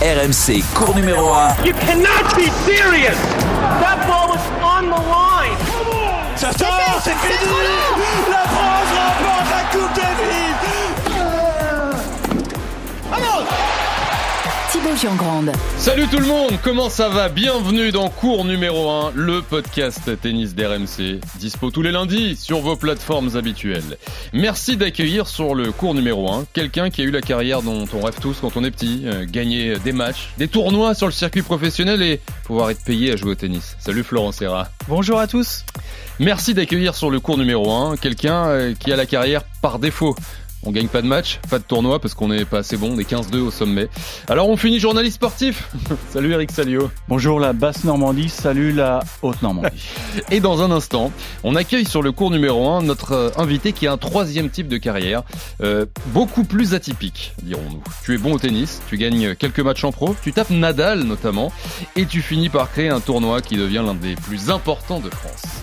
RMC, cours numéro 1. You cannot be serious! That ball was on the line! Ça sort, c'est fini La France remporte la Coupe Davis Salut tout le monde, comment ça va? Bienvenue dans cours numéro 1, le podcast tennis d'RMC, dispo tous les lundis sur vos plateformes habituelles. Merci d'accueillir sur le cours numéro 1 quelqu'un qui a eu la carrière dont on rêve tous quand on est petit, euh, gagner des matchs, des tournois sur le circuit professionnel et pouvoir être payé à jouer au tennis. Salut Florent Serra. Bonjour à tous. Merci d'accueillir sur le cours numéro 1 quelqu'un euh, qui a la carrière par défaut. On gagne pas de match, pas de tournoi parce qu'on n'est pas assez bon, on est 15-2 au sommet. Alors on finit journaliste sportif. salut Eric Salio. Bonjour la basse Normandie, salut la haute Normandie. Et dans un instant, on accueille sur le cours numéro 1 notre euh, invité qui a un troisième type de carrière, euh, beaucoup plus atypique, dirons-nous. Tu es bon au tennis, tu gagnes quelques matchs en pro, tu tapes Nadal notamment, et tu finis par créer un tournoi qui devient l'un des plus importants de France.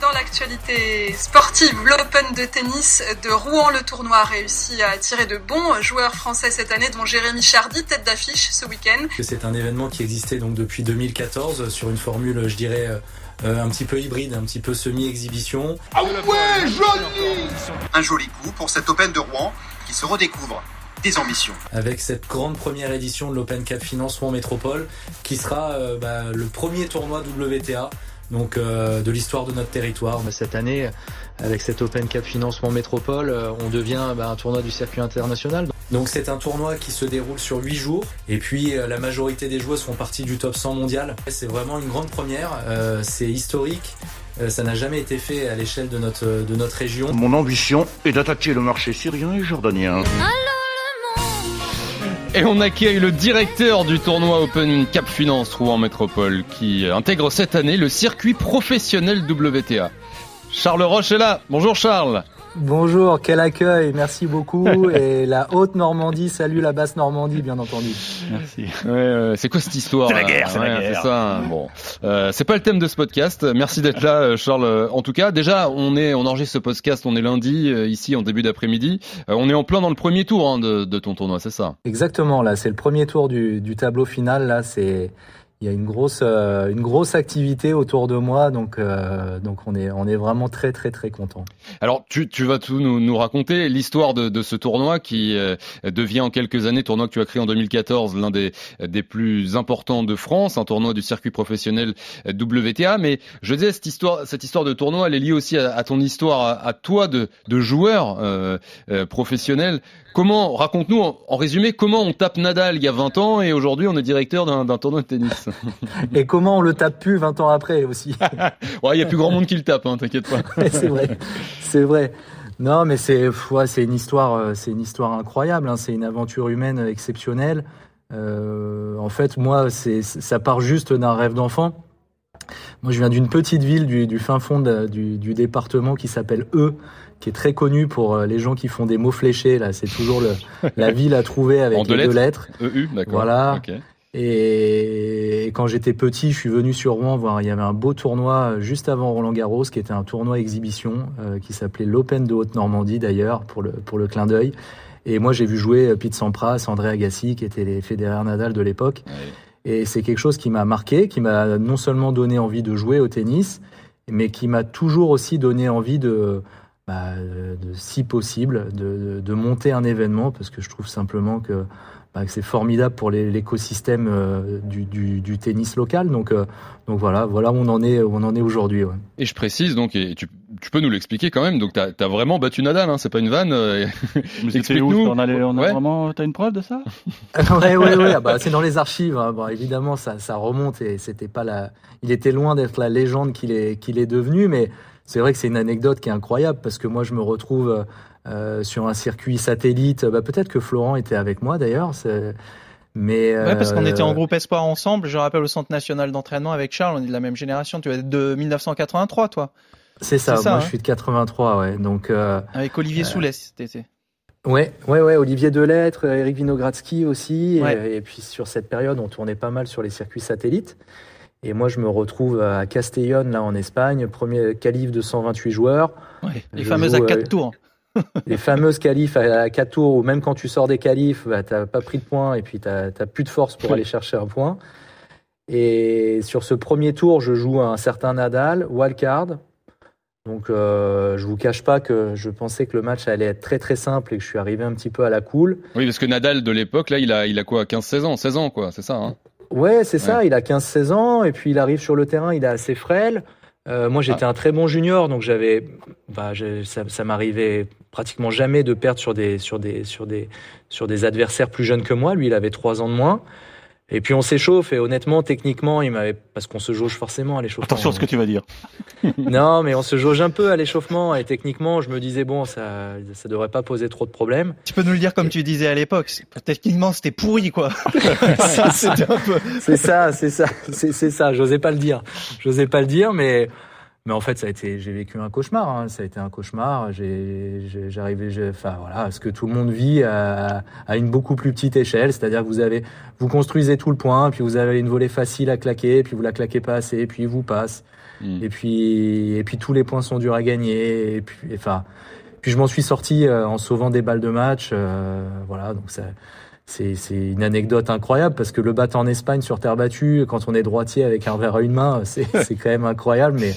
Dans l'actualité sportive, l'Open de tennis de Rouen, le tournoi a réussi à attirer de bons joueurs français cette année, dont Jérémy Chardy, tête d'affiche ce week-end. C'est un événement qui existait donc depuis 2014 sur une formule, je dirais, euh, un petit peu hybride, un petit peu semi-exhibition. Ah ouais, joli Un joli coup pour cet Open de Rouen qui se redécouvre des ambitions. Avec cette grande première édition de l'Open Cup Finance Rouen Métropole, qui sera euh, bah, le premier tournoi WTA donc euh, de l'histoire de notre territoire. Cette année, avec cet Open Cup Financement Métropole, euh, on devient bah, un tournoi du circuit international. Donc c'est un tournoi qui se déroule sur 8 jours et puis euh, la majorité des joueuses font partie du top 100 mondial. C'est vraiment une grande première, euh, c'est historique. Euh, ça n'a jamais été fait à l'échelle de notre, de notre région. Mon ambition est d'attaquer le marché syrien et jordanien. Et on accueille le directeur du tournoi Open Cap Finance Rouen Métropole qui intègre cette année le circuit professionnel WTA. Charles Roche est là. Bonjour Charles. Bonjour, quel accueil, merci beaucoup. Et la haute Normandie, salut la basse Normandie, bien entendu. Merci. Ouais, euh, c'est quoi cette histoire C'est la guerre, c'est la Ouais, guerre. C'est ça. Bon, euh, c'est pas le thème de ce podcast. Merci d'être là, euh, Charles. Euh, En tout cas, déjà, on est, on enregistre ce podcast. On est lundi euh, ici en début d'après-midi. Euh, on est en plein dans le premier tour hein, de, de ton tournoi, c'est ça? Exactement, là, c'est le premier tour du, du tableau final. Là, c'est il y a une grosse, euh, une grosse activité autour de moi, donc, euh, donc on est, on est vraiment très, très, très content. Alors, tu, tu vas tout nous, nous raconter l'histoire de, de ce tournoi qui euh, devient en quelques années, tournoi que tu as créé en 2014, l'un des, des plus importants de France, un tournoi du circuit professionnel WTA. Mais je disais, cette histoire, cette histoire de tournoi, elle est liée aussi à, ton histoire, à, à toi de, de joueur euh, euh, professionnel. Comment, raconte-nous en, en résumé, comment on tape Nadal il y a 20 ans et aujourd'hui on est directeur d'un tournoi de tennis? Et comment on le tape plus 20 ans après aussi? Ouais, il y a plus grand monde qui le tape, hein, t'inquiète pas. c'est vrai, c'est vrai. Non, mais c'est ouais, c'est une histoire, euh, c'est une histoire incroyable. hein. C'est une aventure humaine exceptionnelle. Euh, en fait, moi, c'est ça part juste d'un rêve d'enfant. Moi, je viens d'une petite ville du, du fin fond de- du, du département qui s'appelle E, qui est très connue pour euh, les gens qui font des mots fléchés. Là, c'est toujours le, la ville à trouver avec En deux les deux lettres lettres. EU, d'accord. Voilà. Et quand j'étais petit, je suis venu sur Rouen voir. Il y avait un beau tournoi juste avant Roland Garros, qui était un tournoi exhibition, euh, qui s'appelait l'Open de Haute-Normandie d'ailleurs, pour le, pour le clin d'œil. Et moi, j'ai vu jouer euh, Pete Sampras, André Agassi, qui étaient les Federer Nadal de l'époque. Et c'est quelque chose qui m'a marqué, qui m'a non seulement donné envie de jouer au tennis, mais qui m'a toujours aussi donné envie de, bah, de si possible, de, de, de monter un événement, parce que je trouve simplement que, bah, que c'est formidable pour l'écosystème euh, du, du, du tennis local. Donc, euh, donc voilà, voilà où on en est, où on en est aujourd'hui. Ouais. Et je précise donc, et tu, tu peux nous l'expliquer quand même. Donc, t'as as vraiment battu Nadal, hein, c'est pas une vanne. euh, Explique-nous. On a, les- on a Ouais. vraiment. T'as une preuve de ça? Ouais, ouais, ouais. ah bah, c'est dans les archives. hein. Bon, évidemment, ça, ça remonte et c'était pas la. Il était loin d'être la légende qu'il est, qu'il est devenu, mais c'est vrai que c'est une anecdote qui est incroyable parce que moi, je me retrouve euh, sur un circuit satellite. Bah, peut-être que Florent était avec moi d'ailleurs. c'est- Mais Ouais, parce qu'on euh, était en groupe espoir ensemble. Je rappelle au centre national d'entraînement avec Charles, on est de la même génération. Tu es de 1983, toi, C'est ça. c'est ça, moi, hein. je suis de 83, ouais. Donc. euh, avec Olivier Soulès cet été. Ouais, ouais, ouais, Olivier Delettre, euh, Eric Vinogradsky aussi. Ouais. Et, et puis sur cette période, on tournait pas mal sur les circuits satellites. Et moi, je me retrouve à Castellón, là, en Espagne, premier calife de 128 joueurs. Ouais, les Je fameuses joue, à 4 euh, tours. les fameuses qualifs à 4 tours, ou même quand tu sors des qualifs, bah, t'as pas pris de points et puis t'as as plus de force pour aller chercher un point. Et sur ce premier tour, je joue un certain Nadal, wildcard. Donc euh, je vous cache pas que je pensais que le match allait être très très simple et que je suis arrivé un petit peu à la cool. Oui, parce que Nadal de l'époque, là, il a, il a quoi 15-16 ans 16 ans, quoi, c'est ça hein Ouais, c'est ça, il a 15-16 ans et puis il arrive sur le terrain, il est assez frêle. Euh, moi, j'étais ah. un très bon junior, donc j'avais, bah, ça, ça m'arrivait pratiquement jamais de perdre sur des, sur des, sur des, sur des adversaires plus jeunes que moi. Lui, il avait trois ans de moins. Et puis on s'échauffe et honnêtement, techniquement, il m'avait parce qu'on se jauge forcément à l'échauffement. Attention à ce que tu vas dire. non, mais on se jauge un peu à l'échauffement et techniquement, je me disais bon, ça, ça devrait pas poser trop de problèmes. Tu peux nous le dire comme tu disais à l'époque. Techniquement, c'était pourri quoi. C'est ça, c'est ça, c'est ça. J'osais pas le dire. J'osais pas le dire, mais mais en fait, ça a été, j'ai vécu un cauchemar. Hein. Ça a été un cauchemar. J'arrivais, enfin voilà, ce que tout le monde vit à, à une beaucoup plus petite échelle. C'est-à-dire que vous avez, vous construisez tout le point, puis vous avez une volée facile à claquer, puis vous la claquez pas assez, puis il vous passe. Hmm. Et puis, et puis tous les points sont durs à gagner. Et puis, enfin, puis je m'en suis sorti euh, en sauvant des balles de match. Euh, voilà, donc ça. C'est une anecdote incroyable parce que le battre en Espagne sur terre battue, quand on est droitier avec un verre à une main, c'est quand même incroyable. Mais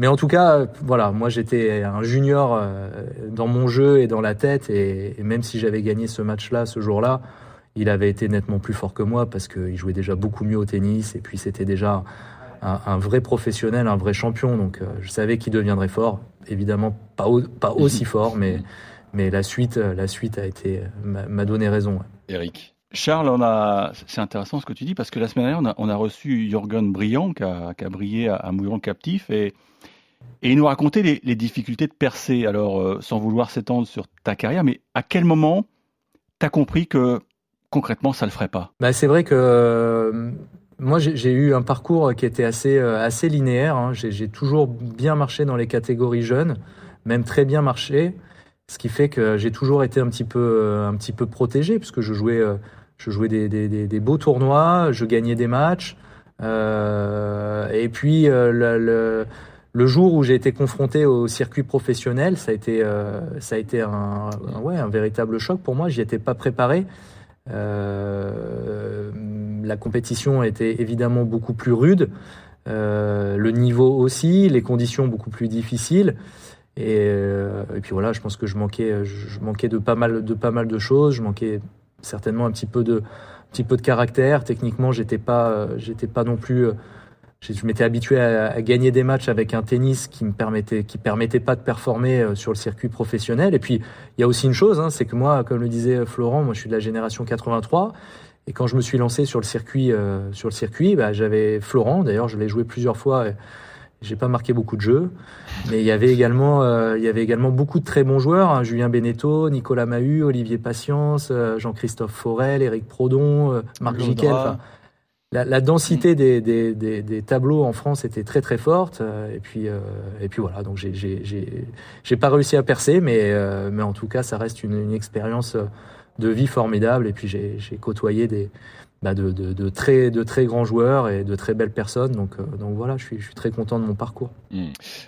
mais en tout cas, voilà, moi j'étais un junior euh, dans mon jeu et dans la tête, et, même si j'avais gagné ce match-là, ce jour-là, il avait été nettement plus fort que moi parce qu'il jouait déjà beaucoup mieux au tennis, et puis c'était déjà un, vrai professionnel, un vrai champion, donc euh, je savais qu'il deviendrait fort. Évidemment, pas, pas aussi fort, mais, mais la suite, la suite a été m'a donné raison. Eric. Charles, on a, c'est intéressant ce que tu dis parce que la semaine dernière, on a, reçu Jürgen Briand qui a, qui a brillé à, à Mouillon Captif et et il nous racontait les, difficultés de percer. Alors, euh, sans vouloir s'étendre sur ta carrière, mais à quel moment tu as compris que concrètement, ça le ferait pas? Bah, C'est vrai que euh, moi, j'ai eu un parcours qui était assez, euh, assez linéaire. Hein. J'ai toujours bien marché dans les catégories jeunes, même très bien marché. Ce qui fait que j'ai toujours été un petit peu, un petit peu protégé, puisque je jouais, je jouais des, des, beaux tournois, je gagnais des matchs. et puis, le le jour où j'ai été confronté au circuit professionnel, ça a été, euh, ça a été un, ouais, un véritable choc pour moi. J'y étais pas préparé. Euh, la compétition était évidemment beaucoup plus rude, euh, le niveau aussi, les conditions beaucoup plus difficiles. Et, et, puis voilà, je pense que je manquais, je manquais de pas mal, de pas mal de choses. Je manquais certainement un petit peu de, un petit peu de caractère. Techniquement, j'étais pas, j'étais pas non plus je m'étais habitué à, gagner des matchs avec un tennis qui me permettait, qui permettait pas de performer euh, sur le circuit professionnel. Et puis, il y a aussi une chose, hein, c'est que moi, comme le disait Florent, moi, je suis de la génération 83. Et quand je me suis lancé sur le circuit, euh, sur le circuit, bah, j'avais Florent. D'ailleurs, je l'ai joué plusieurs fois. J'ai pas marqué beaucoup de jeux, mais il y avait également, euh, il y avait également beaucoup de très bons joueurs. Hein, Julien Beneteau, Nicolas Mahut, Olivier Patience, Jean-Christophe Forel, Eric Prodon, Marc Giquel la, la densité des, des, des, des, tableaux en France était très très forte. Euh, et puis, euh, et puis voilà, donc j'ai pas réussi à percer, mais, euh, mais en tout cas, ça reste une, une expérience de vie formidable. Et puis j'ai côtoyé des, bah de, de, de, très, de très grands joueurs et de très belles personnes. Donc, donc voilà, je suis, je suis très content de mon parcours. Mmh.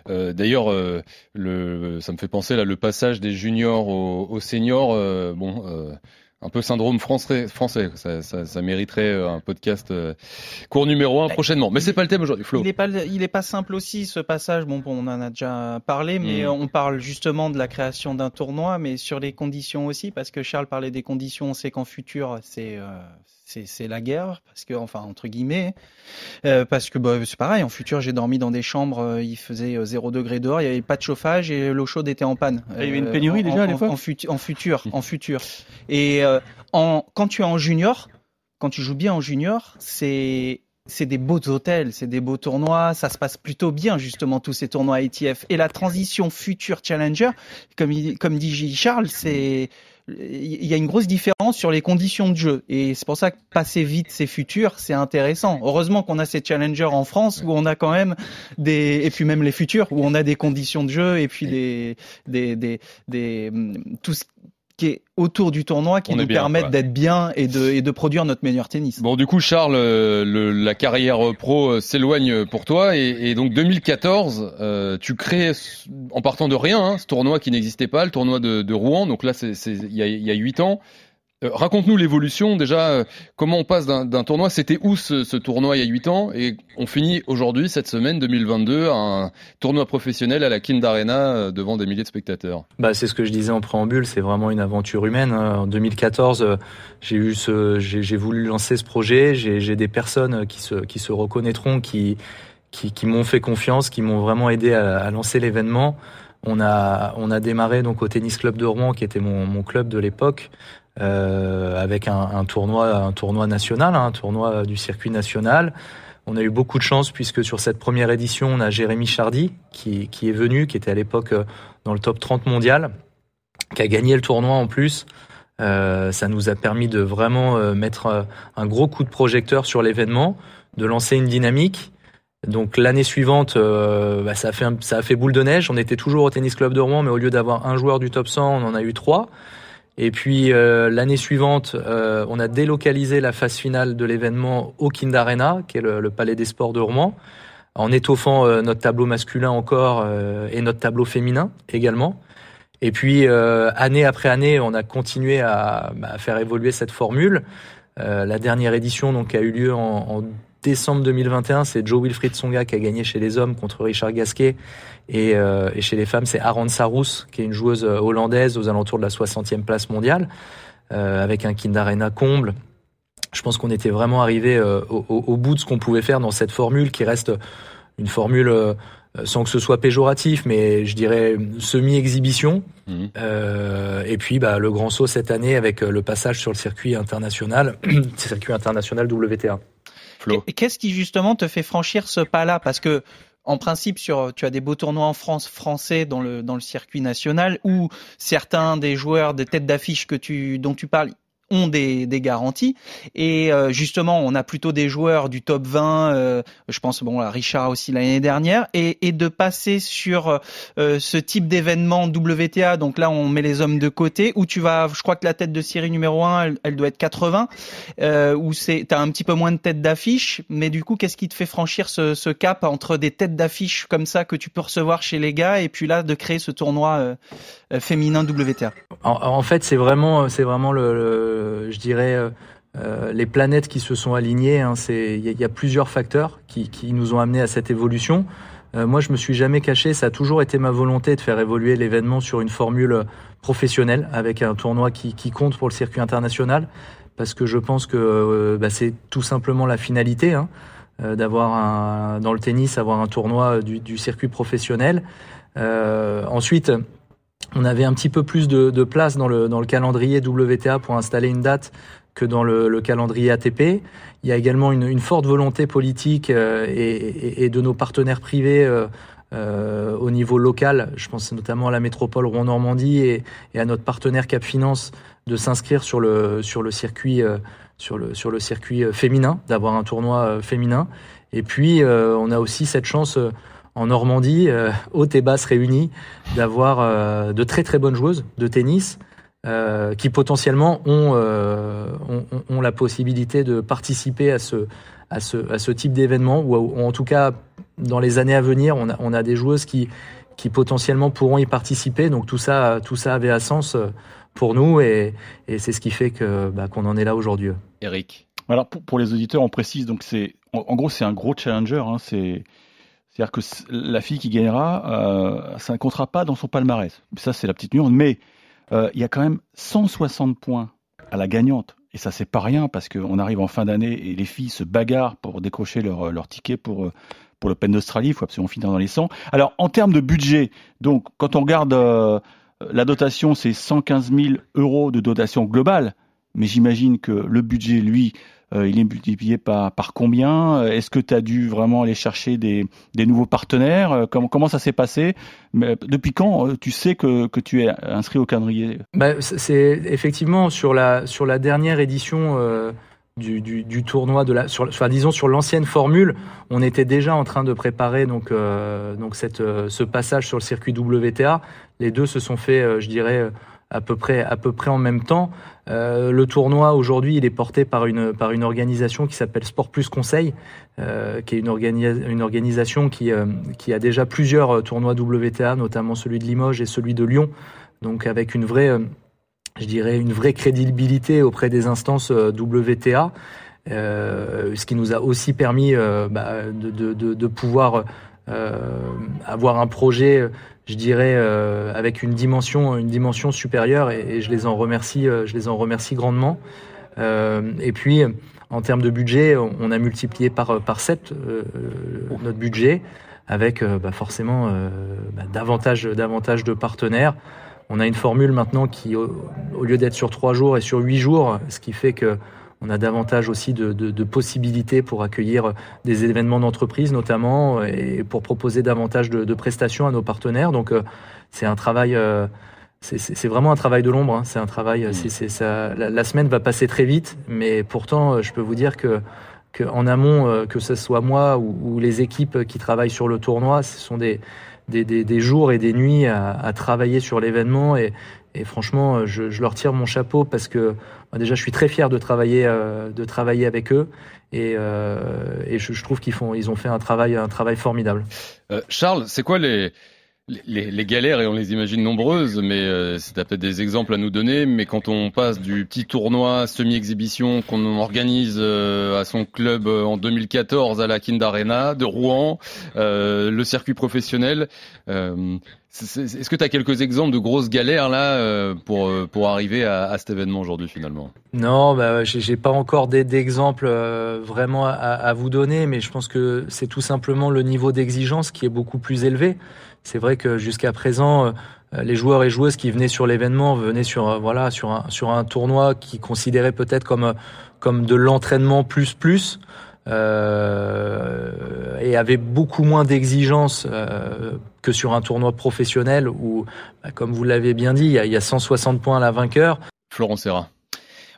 Euh, D'ailleurs, euh, le, ça me fait penser là le passage des juniors aux, aux seniors. bon un peu syndrome français, français. Ça, ça, ça mériterait euh, un podcast euh, cours numéro un prochainement. Mais c'est pas le thème aujourd'hui, Flo. Il est pas, il est pas simple aussi ce passage. Bon, bon on en a déjà parlé, mais mm. on parle justement de la création d'un tournoi, mais sur les conditions aussi, parce que Charles parlait des conditions. On sait qu'en futur, c'est euh, c'est la guerre parce que enfin entre guillemets euh, parce que bah, c'est pareil en futur j'ai dormi dans des chambres euh, il faisait 0 euh, degré dehors il y avait pas de chauffage et l'eau chaude était en panne il y avait une pénurie déjà à l'époque en, en, futur en futur et en quand tu es en junior quand tu joues bien en junior c'est c'est des beaux hôtels, c'est des beaux tournois, ça se passe plutôt bien justement tous ces tournois ITF. Et la transition future challenger, comme, comme dit Charles, c'est il y a une grosse différence sur les conditions de jeu. Et c'est pour ça que passer vite ces futurs, c'est intéressant. Heureusement qu'on a ces challengers en France où on a quand même des, et puis même les futurs, où on a des conditions de jeu et puis des, des, des, des, tout qui est autour du tournoi qui On nous bien, permettent d'être bien et de, et de produire notre meilleur tennis. Bon, du coup, Charles, euh, le- la carrière pro euh, s'éloigne pour toi et, et donc 2014, euh, tu crées en partant de rien hein, ce tournoi qui n'existait pas, le tournoi de, de Rouen. Donc là, il y a il y a huit ans. Euh, Raconte-nous l'évolution déjà. euh, comment on passe d'un tournoi? C'était où ce, tournoi il y a huit ans? Et on finit aujourd'hui cette semaine 2022 à un tournoi professionnel à la Kind Arena euh, devant des milliers de spectateurs. Bah, c'est ce que je disais en préambule, c'est vraiment une aventure humaine. hein. En 2014, euh, j'ai eu ce, j'ai voulu lancer ce projet. J'ai des personnes qui se, qui se reconnaîtront, qui, qui, qui m'ont fait confiance, qui m'ont vraiment aidé à, lancer l'événement. On a, on a démarré donc au tennis club de Rouen, qui était mon, club de l'époque, avec un, un tournoi, un tournoi national, hein, un tournoi du circuit national. On a eu beaucoup de chance puisque sur cette première édition, on a Jérémy Chardy qui, qui est venu, qui était à l'époque euh, dans le top 30 mondial, qui a gagné le tournoi en plus. Euh, ça nous a permis de vraiment euh, mettre euh, un gros coup de projecteur sur l'événement, de lancer une dynamique. Donc l'année suivante, euh, bah, ça, a fait ça a fait boule de neige. On était toujours au tennis club de Rouen, mais au lieu d'avoir un joueur du top 100, on en a eu trois. Et puis euh, l'année suivante, euh, on a délocalisé la phase finale de l'événement au Kind Arena, qui est le, le palais des sports de Rouen, en étoffant euh, notre tableau masculin encore euh, et notre tableau féminin également. Et puis euh, année après année, on a continué à, bah, à faire évoluer cette formule. Euh, la dernière édition donc a eu lieu en, en décembre 2021, c'est Joe Wilfried Songa qui a gagné chez les hommes contre Richard Gasquet. Et, euh, et chez les femmes, c'est Aran Sarous, qui est une joueuse euh, hollandaise aux alentours de la 60e place mondiale, euh, avec un Kind Arena comble. Je pense qu'on était vraiment arrivé euh, au, bout de ce qu'on pouvait faire dans cette formule qui reste une formule euh, sans que ce soit péjoratif, mais je dirais semi-exhibition. Mhm. Euh, et puis bah, le grand saut cette année avec le passage sur le circuit international, circuit international WTA. Qu'est-ce qui justement te fait franchir ce pas-là? Parce que en principe, sur, tu as des beaux tournois en France français dans le dans le circuit national où certains des joueurs, des têtes d'affiche que tu dont tu parles ont des, des garanties. Et euh, justement on a plutôt des joueurs du top 20 euh, je pense bon à Richard aussi l'année dernière. Et, et de passer sur euh, ce type d'événement WTA donc là on met les hommes de côté où tu vas je crois que la tête de série numéro 1 elle, elle doit être 80 euh, où c'est t'as un petit peu moins de têtes d'affiche. Mais du coup qu'est-ce qui te fait franchir ce, ce cap entre des têtes d'affiche comme ça que tu peux recevoir chez les gars et puis là de créer ce tournoi euh, euh, féminin WTA En, en fait, c'est vraiment, c'est vraiment le, le- je dirais, euh, euh, les planètes qui se sont alignées. hein. il y, a- plusieurs facteurs qui, nous ont amenés à cette évolution. Euh, moi, je me suis jamais caché. Ça a toujours été ma volonté de faire évoluer l'événement sur une formule professionnelle, avec un tournoi qui, compte pour le circuit international, parce que je pense que euh, bah, c'est tout simplement la finalité. Hein, euh, d'avoir dans le tennis, avoir un tournoi du, du circuit professionnel. Euh, ensuite, on avait un petit peu plus de, de place dans le, dans le calendrier WTA pour installer une date que dans le, le calendrier ATP. Il y a également une, une forte volonté politique euh, et, et- de nos partenaires privés euh, euh, au niveau local. Je pense notamment à la métropole Rouen-Normandie et, et à notre partenaire Cap Finance de s'inscrire sur le, sur le circuit, euh, sur le, sur le circuit euh, féminin, d'avoir un tournoi euh, féminin. Et puis, on a aussi cette chance en Normandie, euh, haute et basse réunies, d'avoir euh, de très très bonnes joueuses de tennis euh, qui potentiellement ont, euh, ont, la possibilité de participer à ce, à ce, à ce type d'événement, ou, ou en tout cas, dans les années à venir, on a, on a des joueuses qui, qui potentiellement pourront y participer. Donc tout ça, tout ça avait un sens pour nous et, et c'est ce qui fait que bah, qu'on en est là aujourd'hui. Eric. Alors pour, pour les auditeurs, on précise donc c'est en, en gros c'est un gros challenger. Hein, c'est c'est-à-dire que la fille qui gagnera, euh, ça ne comptera pas dans son palmarès. Ça c'est la petite nuance. Mais euh, il y a quand même 160 points à la gagnante. Et ça c'est pas rien parce qu'on arrive en fin d'année et les filles se bagarrent pour décrocher leur, leur ticket pour euh, pour l'Open d'Australie. Il faut absolument finir dans les 100. Alors en termes de budget, donc quand on regarde euh, la dotation, c'est 115 000 euros de dotation globale. Mais j'imagine que le budget, lui, euh, il est multiplié par, par combien? Euh, Est-ce que tu as dû vraiment aller chercher des, des nouveaux partenaires? Euh, comment, comment ça s'est passé? Depuis quand euh, tu sais que, que tu es inscrit au calendrier? Bah, c'est- effectivement sur la sur la dernière édition euh, du, du, tournoi de la sur enfin, disons sur l'ancienne formule, on était déjà en train de préparer donc euh, donc cette euh, ce passage sur le circuit WTA. Les deux se sont fait, euh, je dirais, euh, à peu près à peu près en même temps. Euh, le tournoi aujourd'hui, il est porté par une par une organisation qui s'appelle Sport Plus Conseil, euh, qui est une, une organisation qui euh, qui a déjà plusieurs tournois WTA, notamment celui de Limoges et celui de Lyon. Donc avec une vraie je dirais une vraie crédibilité auprès des instances WTA. Ce qui nous a aussi permis bah, de, de, pouvoir avoir un projet, je dirais, avec une dimension, une dimension supérieure, et, je les en remercie, je les en remercie grandement. et puis, en termes de budget, on a multiplié par par 7 notre budget, avec bah, forcément bah, davantage davantage de partenaires. On a une formule maintenant qui, au, lieu d'être sur trois jours, est sur huit jours, ce qui fait que on a davantage aussi de, de, de possibilités pour accueillir des événements d'entreprise notamment et pour proposer davantage de, de prestations à nos partenaires. Donc euh, c'est un travail. Euh, c'est vraiment un travail de l'ombre. Hein. C'est un travail. Mmh. c'est ça. La, la, semaine va passer très vite, mais pourtant, euh, je peux vous dire que, que en amont, que ce soit moi ou, ou, les équipes qui travaillent sur le tournoi, ce sont des des, des, des jours et des nuits à, à travailler sur l'événement et, et franchement, je, je, leur tire mon chapeau parce que bah, déjà, je suis très fier de travailler, euh, de travailler avec eux. Et, euh, et je, je, trouve qu'ils font, ils ont fait un travail, un travail formidable. Euh, Charles, c'est quoi les, les, galères, et on les imagine nombreuses, mais euh, c'est peut-être des exemples à nous donner, mais quand on passe du petit tournoi semi-exhibition qu'on organise euh, à son club euh, en 2014 à la Kind Arena de Rouen, le circuit professionnel, est-ce que tu as quelques exemples de grosses galères là pour, pour arriver à, cet événement aujourd'hui finalement? Non, bah, j'ai pas encore d'exemples vraiment à vous donner, mais je pense que c'est tout simplement le niveau d'exigence qui est beaucoup plus élevé. C'est vrai que jusqu'à présent, euh, les joueurs et joueuses qui venaient sur l'événement venaient sur euh, voilà sur un sur un tournoi qui considérait peut-être comme euh, comme de l'entraînement plus plus et avait beaucoup moins d'exigences que sur un tournoi professionnel où, bah, comme vous l'avez bien dit, il y, a, il y a 160 points à la vainqueur. Florent Serra.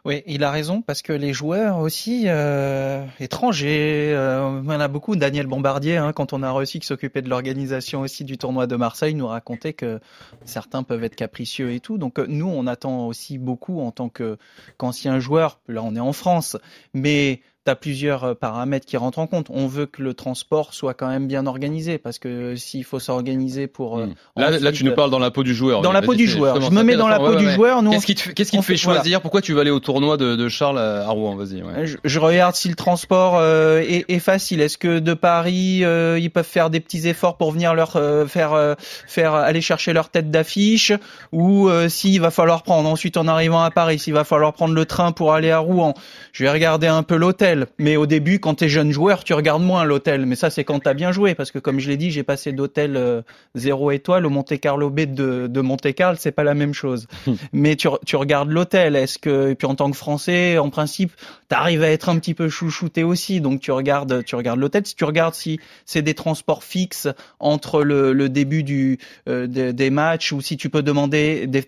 Oui, il a raison parce que les joueurs aussi euh, étrangers, euh, a beaucoup. Daniel Bombardier, hein, quand on a réussi qui s'occupait de l'organisation aussi du tournoi de Marseille, nous racontait que certains peuvent être capricieux et tout. Donc euh, nous, on attend aussi beaucoup en tant que qu'anciens joueurs. Là, on est en France, mais tu as plusieurs euh, paramètres qui rentrent en compte. On veut que le transport soit quand même bien organisé parce que s'il faut s'organiser pour. Mmh. Là, ensuite, là, tu nous parles dans la peau du joueur. Dans la peau du joueur. Je me mets dans la peau ouais, du ouais. joueur. Qu'est-ce qui te, qu'est-ce qui te fait, fait choisir voilà. Pourquoi tu vas aller au tournoi de, de Charles à Rouen? Vas-y. Ouais. Je, je, regarde si le transport euh, est, est, facile. Est-ce que de Paris, euh, ils peuvent faire des petits efforts pour venir leur euh, faire euh, faire aller chercher leur tête d'affiche? Ou euh, s'il va falloir prendre ensuite en arrivant à Paris, s'il va falloir prendre le train pour aller à Rouen? Je vais regarder un peu l'hôtel. Mais au début quand tu es jeune joueur, tu regardes moins l'hôtel. Mais ça, c'est quand tu as bien joué. Parce que, comme je l'ai dit, j'ai passé d'hôtel euh, 0 étoile au Monte Carlo B de, de Monte Carlo. C'est pas la même chose. Mais tu, tu regardes l'hôtel. Est-ce que, et puis en tant que Français, en principe, tu arrives à être un petit peu chouchouté aussi. Donc, tu regardes, tu regardes l'hôtel. Si tu regardes si c'est des transports fixes entre le, le début du, euh, des, des, matchs ou si tu peux demander des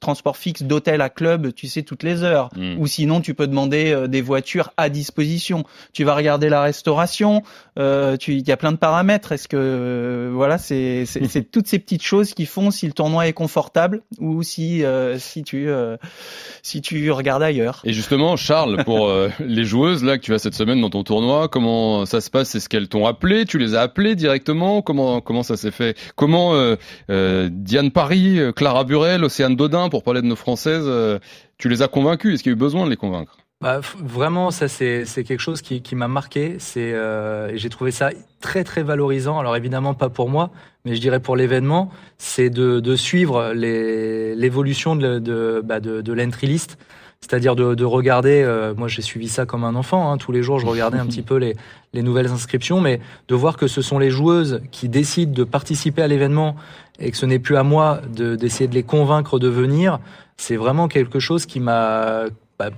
transports fixes d'hôtel à club, tu sais, toutes les heures. Mm. Ou sinon, tu peux demander euh, des voitures à disposition. Tu vas regarder la restauration, euh, il y a plein de paramètres. Est-ce que euh, voilà, c'est toutes ces petites choses qui font si le tournoi est confortable ou si euh, si tu si tu regardes ailleurs. Et justement, Charles, pour les joueuses là que tu as cette semaine dans ton tournoi, comment ça se passe? Est-ce qu'elles t'ont appelé? Tu les as appelées directement? Comment comment ça s'est fait? Comment Diane Paris, Clara Burel, Océane Dodin, pour parler de nos françaises, tu les as convaincues? Est-ce qu'il y a eu besoin de les convaincre? Bah, vraiment, ça c'est quelque chose qui, qui m'a marqué. C'est euh, j'ai trouvé ça très très valorisant. Alors évidemment pas pour moi, mais je dirais pour l'événement, c'est de, de, suivre l'évolution de, de, bah, de, de l'entry list. C'est-à-dire de, de, regarder, euh, moi j'ai suivi ça comme un enfant, hein, tous les jours je regardais un petit peu les, les nouvelles inscriptions, mais de voir que ce sont les joueuses qui décident de participer à l'événement et que ce n'est plus à moi d'essayer de, de les convaincre de venir, c'est vraiment quelque chose qui m'a bah,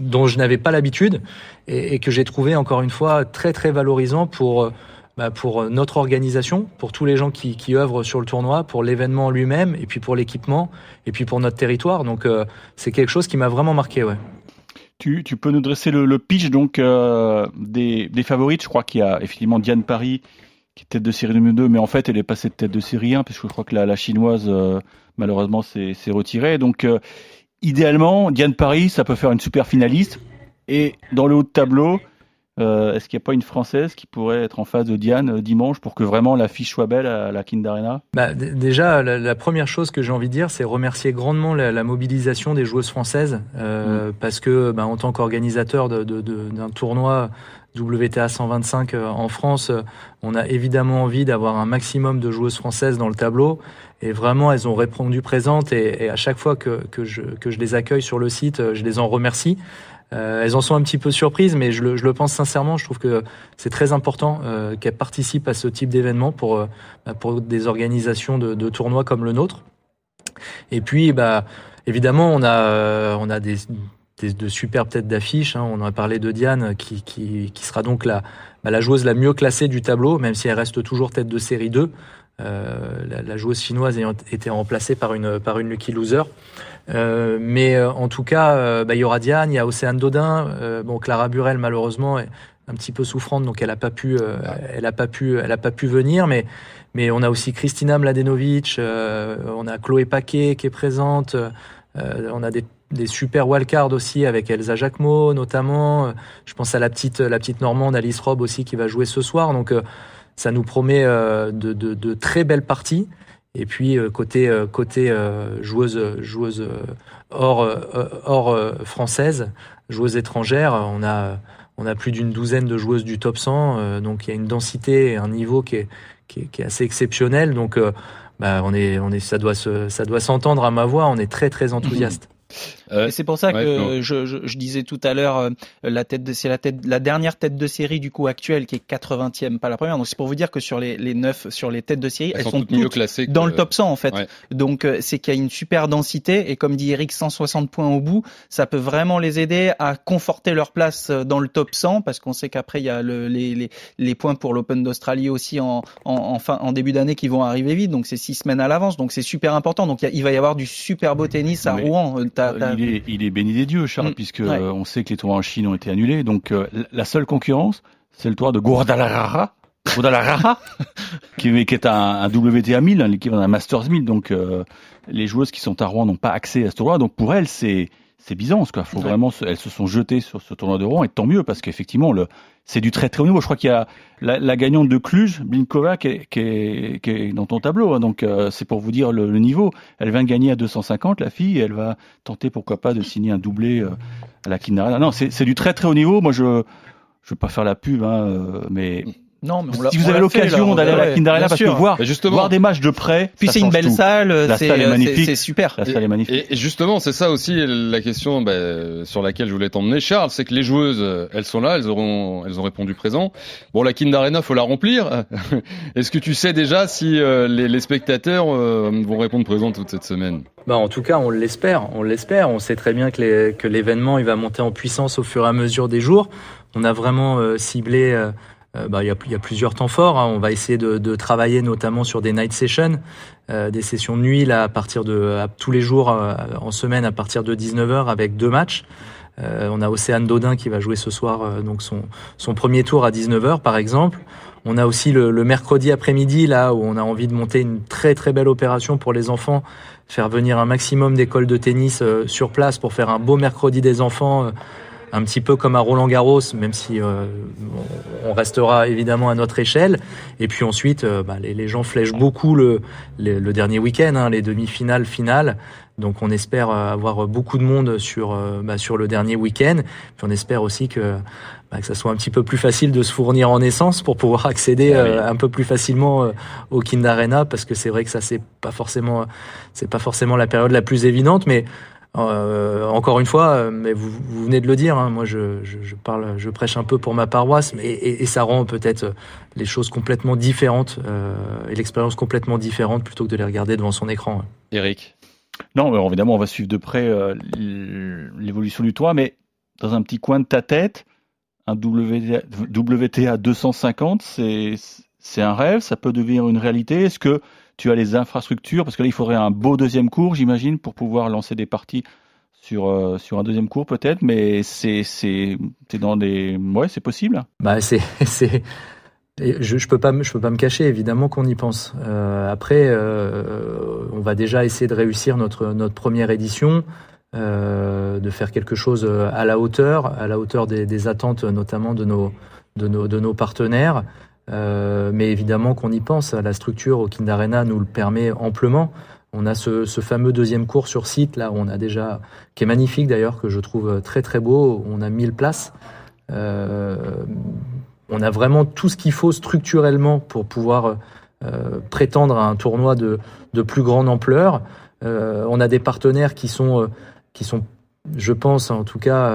dont je n'avais pas l'habitude et, que j'ai trouvé encore une fois très très valorisant pour bah, pour notre organisation, pour tous les gens qui, œuvrent sur le tournoi, pour l'événement lui-même et puis pour l'équipement et puis pour notre territoire. Donc euh, c'est quelque chose qui m'a vraiment marqué, ouais. Tu, tu, peux nous dresser le, pitch donc euh, des, des, favorites. Je crois qu'il y a effectivement Diane Paris qui est tête de série numéro 2, mais en fait, elle est passée de tête de série 1, puisque je crois que la, chinoise, euh, malheureusement, s'est retirée. Donc, euh, idéalement, Diane Paris, ça peut faire une super finaliste. Et dans le haut de tableau, euh, est-ce qu'il n'y a pas une Française qui pourrait être en face de Diane euh, dimanche pour que vraiment la fiche soit belle à la Kind Arena bah, Déjà, la, la, première chose que j'ai envie de dire, c'est remercier grandement la, la, mobilisation des joueuses françaises, euh, mm. parce que bah, en tant qu'organisateur d'un tournoi WTA 125 euh, en France, on a évidemment envie d'avoir un maximum de joueuses françaises dans le tableau. Et vraiment, elles ont répondu présentes. Et, à chaque fois que, que, je, que je les accueille sur le site, je les en remercie. Euh, elles en sont un petit peu surprises, mais je le, je le pense sincèrement. Je trouve que c'est très important euh, qu'elles participent à ce type d'événement pour, euh, pour des organisations de, de, tournois comme le nôtre. Et puis, bah, évidemment, on a, euh, on a des, de superbes têtes d'affiche. Hein. On a parlé de Diane, qui, qui, qui sera donc la, bah, la joueuse la mieux classée du tableau, même si elle reste toujours tête de série 2. Euh, la, la, joueuse chinoise ayant été remplacée par une, par une lucky loser. Euh, mais euh, en tout cas, euh, bah, il y aura Diane, il y a Océane Dodin. bon, Clara Burel, malheureusement, est un petit peu souffrante, donc elle a pas pu, elle a pas pu, elle a pas pu venir. Mais mais on a aussi Kristina Mladenovic, on a Chloé Paquet qui est présente. on a des des super wildcards aussi avec Elsa Jacquemot notamment. Je pense à la petite la petite normande Alice Robb aussi qui va jouer ce soir. Donc ça nous promet de, de, de, très belles parties. Et puis euh, côté euh, côté euh, joueuse joueuse hors hors française, joueuse étrangère, on a on a plus d'une douzaine de joueuses du top 100, donc il y a une densité et un niveau qui est qui est, assez exceptionnel. Donc bah, on est on est ça doit se, ça doit s'entendre à ma voix. On est très très enthousiaste. Euh, c'est pour ça ouais, que je, je, je, disais tout à l'heure euh, la tête de c'est la tête la dernière tête de série du coup actuelle qui est 80e pas la première. Donc c'est pour vous dire que sur les les neuf sur les têtes de série elles, elles sont, toutes mieux classées dans que... le top 100 en fait. Ouais. donc euh, c'est qu'il y a une super densité et comme dit Eric 160 points au bout ça peut vraiment les aider à conforter leur place euh, dans le top 100 parce qu'on sait qu'après il y a le, les, les, les points pour l'Open d'Australie aussi en, en, en, fin en début d'année qui vont arriver vite. Donc c'est six semaines à l'avance. Donc c'est super important. Donc il, va y avoir du super beau tennis à Mais Rouen. T'as, t'as il est, il est béni des dieux, Charles, mm, puisque ouais. euh, on sait que les tournois en Chine ont été annulés. Donc euh, la seule concurrence, c'est le tournoi de Guadalajara, Guadalajara, qui, qui, est un, un WTA 1000, hein, l'équivalent d'un Masters 1000. Donc euh, les joueuses qui sont à Rouen n'ont pas accès à ce tournoi. Donc pour elles, c'est c'est Byzance quoi. Faut ouais. vraiment, elles se sont jetées sur ce tournoi de Rouen et tant mieux parce qu'effectivement le c'est du très très haut niveau. Je crois qu'il y a la, la, gagnante de Cluj, Blinkova, qui est, qui est, qui est dans ton tableau. Hein. Donc euh, c'est pour vous dire le, le, niveau. Elle vient de gagner à 250, la fille. Et elle va tenter pourquoi pas de signer un doublé euh, à la Kinara. Non, c'est du très très haut niveau. Moi je je veux pas faire la pub, hein, euh, mais non, mais on si vous avez l'occasion d'aller à la Kinder Arena, parce que voir, voir des matchs de près, puis c'est une belle tout. salle, la salle est magnifique, c'est super. La salle est magnifique. Et, justement, c'est ça aussi la question bah, sur laquelle je voulais t'emmener, Charles, c'est que les joueuses, elles sont là, elles auront, elles ont répondu présent. Bon, la Kinder Arena, faut la remplir. Est-ce que tu sais déjà si euh, les, les, spectateurs euh, vont répondre présent toute cette semaine? Bah, en tout cas, on l'espère, on l'espère. On sait très bien que l'événement, il va monter en puissance au fur et à mesure des jours. On a vraiment euh, ciblé euh, bah, il, y a, il y a plusieurs temps forts. Hein. On va essayer de, de, travailler notamment sur des night sessions, euh, des sessions de nuit là à partir de à, tous les jours euh, en semaine à partir de 19h avec deux matchs. Euh, on a Océane Dodin qui va jouer ce soir euh, donc son, son premier tour à 19h par exemple. On a aussi le, le mercredi après-midi là où on a envie de monter une très très belle opération pour les enfants, faire venir un maximum d'écoles de tennis euh, sur place pour faire un beau mercredi des enfants un petit peu comme à Roland Garros, même si euh, on restera évidemment à notre échelle. Et puis ensuite, euh, bah, les, les, gens flèchent beaucoup le, le, le dernier week-end, hein, les demi-finales, finales. Donc on espère avoir beaucoup de monde sur euh, bah, sur le dernier week-end. Puis on espère aussi que bah, que ça soit un petit peu plus facile de se fournir en essence pour pouvoir accéder ah oui. euh, un peu plus facilement euh, au Kind Arena parce que c'est vrai que ça c'est pas forcément c'est pas forcément la période la plus évidente, mais euh, encore une fois, euh, mais vous, vous, venez de le dire, hein, moi je, je, je, parle, je prêche un peu pour ma paroisse, mais, et, et ça rend peut-être les choses complètement différentes euh, et l'expérience complètement différente plutôt que de les regarder devant son écran. Eric Non, alors évidemment, on va suivre de près euh, l'évolution du toit, mais dans un petit coin de ta tête, un WTA, WTA 250, c'est un rêve, ça peut devenir une réalité. Est-ce que tu as les infrastructures, parce que là, il faudrait un beau deuxième cours, j'imagine, pour pouvoir lancer des parties sur, euh, sur un deuxième cours peut-être, mais c'est dans des... Ouais, c'est possible. Bah, c'est et je, je peux pas, je peux pas me cacher. Évidemment qu'on y pense. Euh, après, euh, on va déjà essayer de réussir notre notre première édition, de faire quelque chose à la hauteur, à la hauteur des, des attentes, notamment de nos de nos de nos partenaires. Euh, mais évidemment qu'on y pense. La structure au Kind Arena nous le permet amplement. On a ce, fameux deuxième cours sur site là où on a déjà, qui est magnifique d'ailleurs, que je trouve très très beau. On a 1000 places. Euh, on a vraiment tout ce qu'il faut structurellement pour pouvoir euh, prétendre à un tournoi de, de plus grande ampleur. On a des partenaires qui sont, qui sont, je pense en tout cas,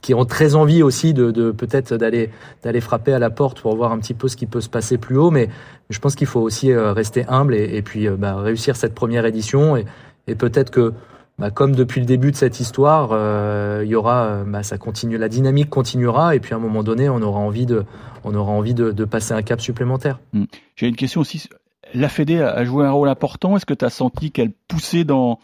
qui ont très envie aussi de, peut-être d'aller d'aller frapper à la porte pour voir un petit peu ce qui peut se passer plus haut. Mais je pense qu'il faut aussi rester humble et, puis bah, réussir cette première édition et, peut-être que bah, comme depuis le début de cette histoire, euh, il y aura, bah, ça continue, la dynamique continuera, et puis à un moment donné, on aura envie de, on aura envie de, passer un cap supplémentaire. Mmh. J'ai une question aussi. La Fédé a joué un rôle important. Est-ce que tu as senti qu'elle poussait dans,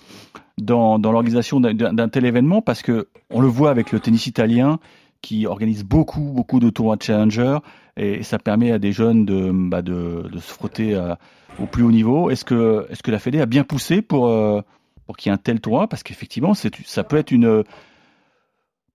dans, dans l'organisation d'un tel événement Parce que on le voit avec le tennis italien qui organise beaucoup, beaucoup de tournois de challenger, et ça permet à des jeunes de, bah, de, de se frotter au plus haut niveau. Est-ce que, est-ce que la Fédé a bien poussé pour euh, pour qu'il y ait un tel tournoi, parce qu'effectivement, ça peut être une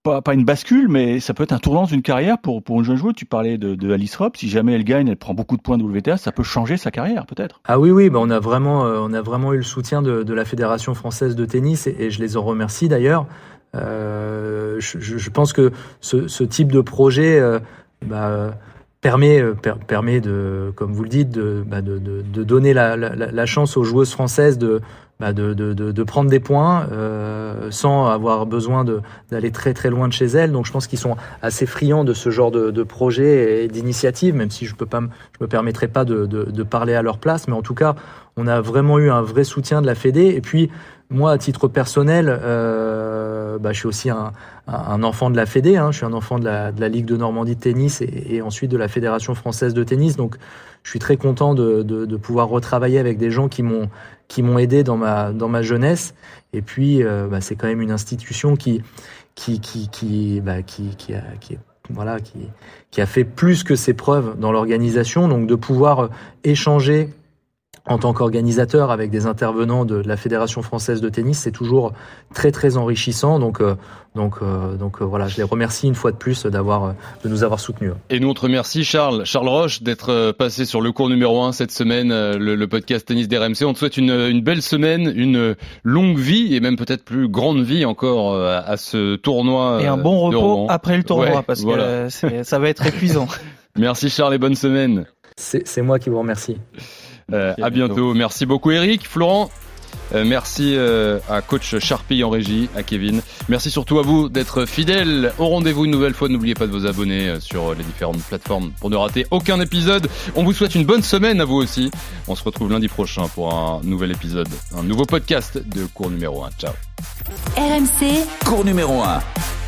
pas, pas, une bascule, mais ça peut être un tournant d'une carrière pour, pour une jeune joueuse. Tu parlais de, de Alice Robb. Si jamais elle gagne, elle prend beaucoup de points de WTA, ça peut changer sa carrière, peut-être. Ah oui, oui, bah on a vraiment, euh, on a vraiment eu le soutien de, de la Fédération française de tennis et, je les en remercie d'ailleurs. Euh, je, pense que ce, ce type de projet euh, bah, permet, euh, per, permet de, comme vous le dites, de, bah de, de, de donner la, la, la, chance aux joueuses françaises de, bah de, de, de, prendre des points euh, sans avoir besoin d'aller très très loin de chez elles. Donc je pense qu'ils sont assez friands de ce genre de, de projet et d'initiative, même si je peux je me permettrai pas de, de, de, parler à leur place. Mais en tout cas, on a vraiment eu un vrai soutien de la Fédé. Et puis moi, à titre personnel, euh, bah, je suis aussi un, enfant de la Fédé. Hein. Je suis un enfant de la, Ligue de Normandie de tennis et, ensuite de la Fédération française de tennis. Donc je suis très content de, pouvoir retravailler avec des gens qui m'ont qui m'ont aidé dans ma dans ma jeunesse. Et puis, euh, bah, c'est quand même une institution qui qui qui qui bah, qui, a, qui voilà qui qui a fait plus que ses preuves dans l'organisation. Donc de pouvoir échanger en tant qu'organisateur avec des intervenants de, la Fédération française de tennis, c'est toujours très très enrichissant. Donc euh, donc euh, donc euh, voilà, je les remercie une fois de plus d'avoir de nous avoir soutenus. Et nous on te remercie Charles Charles Roche d'être passé sur le cours numéro 1 cette semaine le, le podcast tennis d'RMC. On te souhaite une, une belle semaine, une longue vie et même peut-être plus grande vie encore à, à ce tournoi. Et un bon repos après le tournoi ouais, parce voilà. que ça va être épuisant. Merci Charles et bonne semaine. C'est moi qui vous remercie. Euh, à bientôt. Merci beaucoup Eric, Florent. Euh, merci euh, à coach Sharpie en régie, à Kevin. Merci surtout à vous d'être fidèles au rendez-vous une nouvelle fois. N'oubliez pas de vous abonner euh, sur les différentes plateformes pour ne rater aucun épisode. On vous souhaite une bonne semaine à vous aussi. On se retrouve lundi prochain pour un nouvel épisode, un nouveau podcast de cours numéro 1. Ciao. RMC, cours numéro 1.